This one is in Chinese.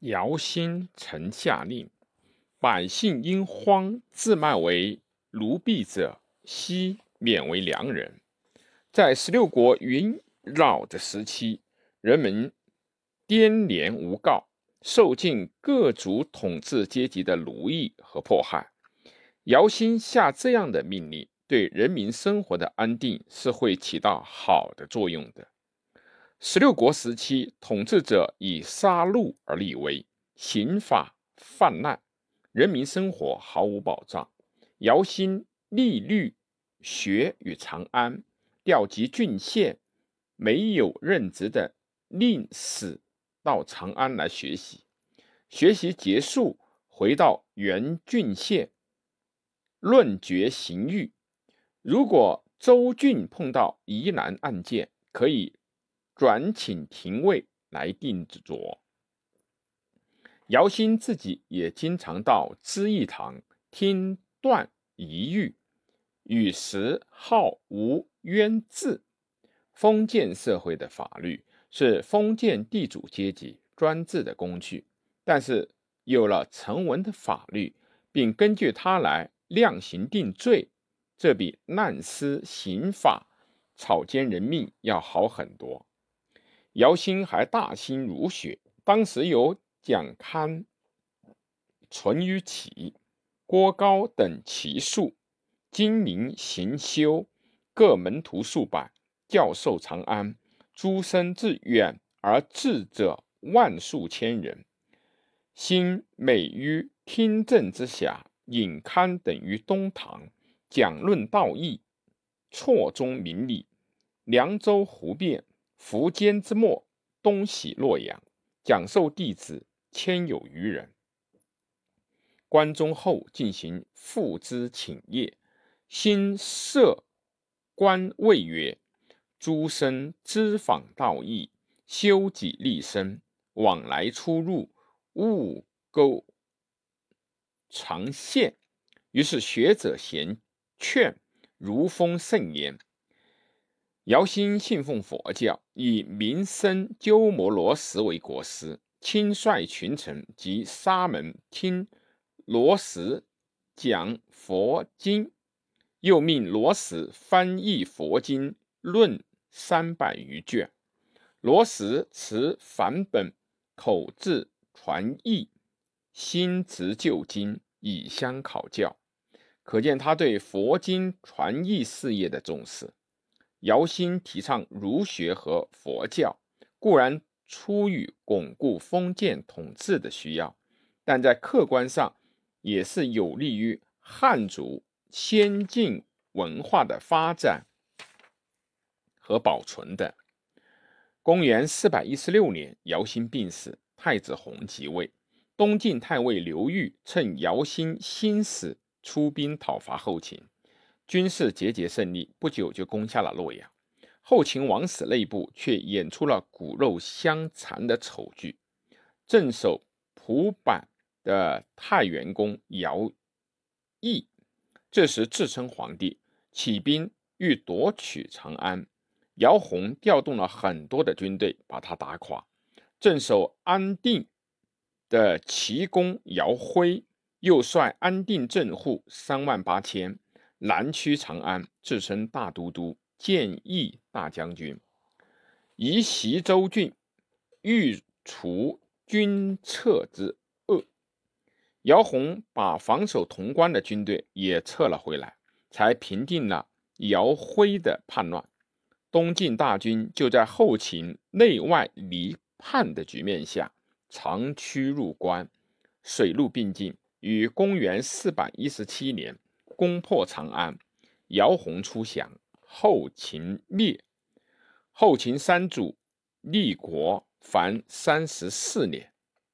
姚兴曾下令，百姓因荒自卖为奴婢者，悉免为良人。在十六国云扰的时期，人们颠连无告，受尽各族统治阶级的奴役和迫害。姚兴下这样的命令，对人民生活的安定是会起到好的作用的。十六国时期，统治者以杀戮而立威，刑法泛滥，人民生活毫无保障。姚兴立律学与长安，调集郡县没有任职的令史到长安来学习。学习结束，回到原郡县论决刑狱。如果州郡碰到疑难案件，可以。转请廷尉来定着。姚兴自己也经常到知义堂听断疑狱，与时号无冤字。封建社会的法律是封建地主阶级专制的工具，但是有了成文的法律，并根据它来量刑定罪，这比滥施刑法、草菅人命要好很多。姚兴还大兴儒学，当时有蒋堪、淳于启、郭高等奇术，精明行修，各门徒数百，教授长安，诸生自远而至者万数千人。兴美于听政之下，引堪等于东堂，讲论道义，错综明理。凉州胡变。苻坚之末，东徙洛阳，讲授弟子千有余人。关中后进行复之请业，新设官位曰：诸生知访道义，修己立身，往来出入，勿钩长线。于是学者咸劝，如风甚言。姚兴信奉佛教，以名僧鸠摩罗什为国师，亲率群臣及沙门听罗什讲佛经，又命罗什翻译佛经论三百余卷。罗什持梵本口字传译，新执旧经以相考教，可见他对佛经传译事业的重视。姚兴提倡儒学和佛教，固然出于巩固封建统治的需要，但在客观上也是有利于汉族先进文化的发展和保存的。公元四百一十六年，姚兴病死，太子弘即位。东晋太尉刘裕趁姚兴新死，出兵讨伐后秦。军事节节胜利，不久就攻下了洛阳。后秦王室内部却演出了骨肉相残的丑剧。镇守蒲坂的太原公姚懿，这时自称皇帝，起兵欲夺取长安。姚泓调动了很多的军队，把他打垮。镇守安定的齐公姚辉，又率安定镇户三万八千。南驱长安，自称大都督、建义大将军，移袭州郡，欲除军策之恶。姚泓把防守潼关的军队也撤了回来，才平定了姚辉的叛乱。东晋大军就在后秦内外离叛的局面下，长驱入关，水陆并进，于公元四百一十七年。攻破长安，姚泓出降，后秦灭。后秦三祖立国凡三十四年。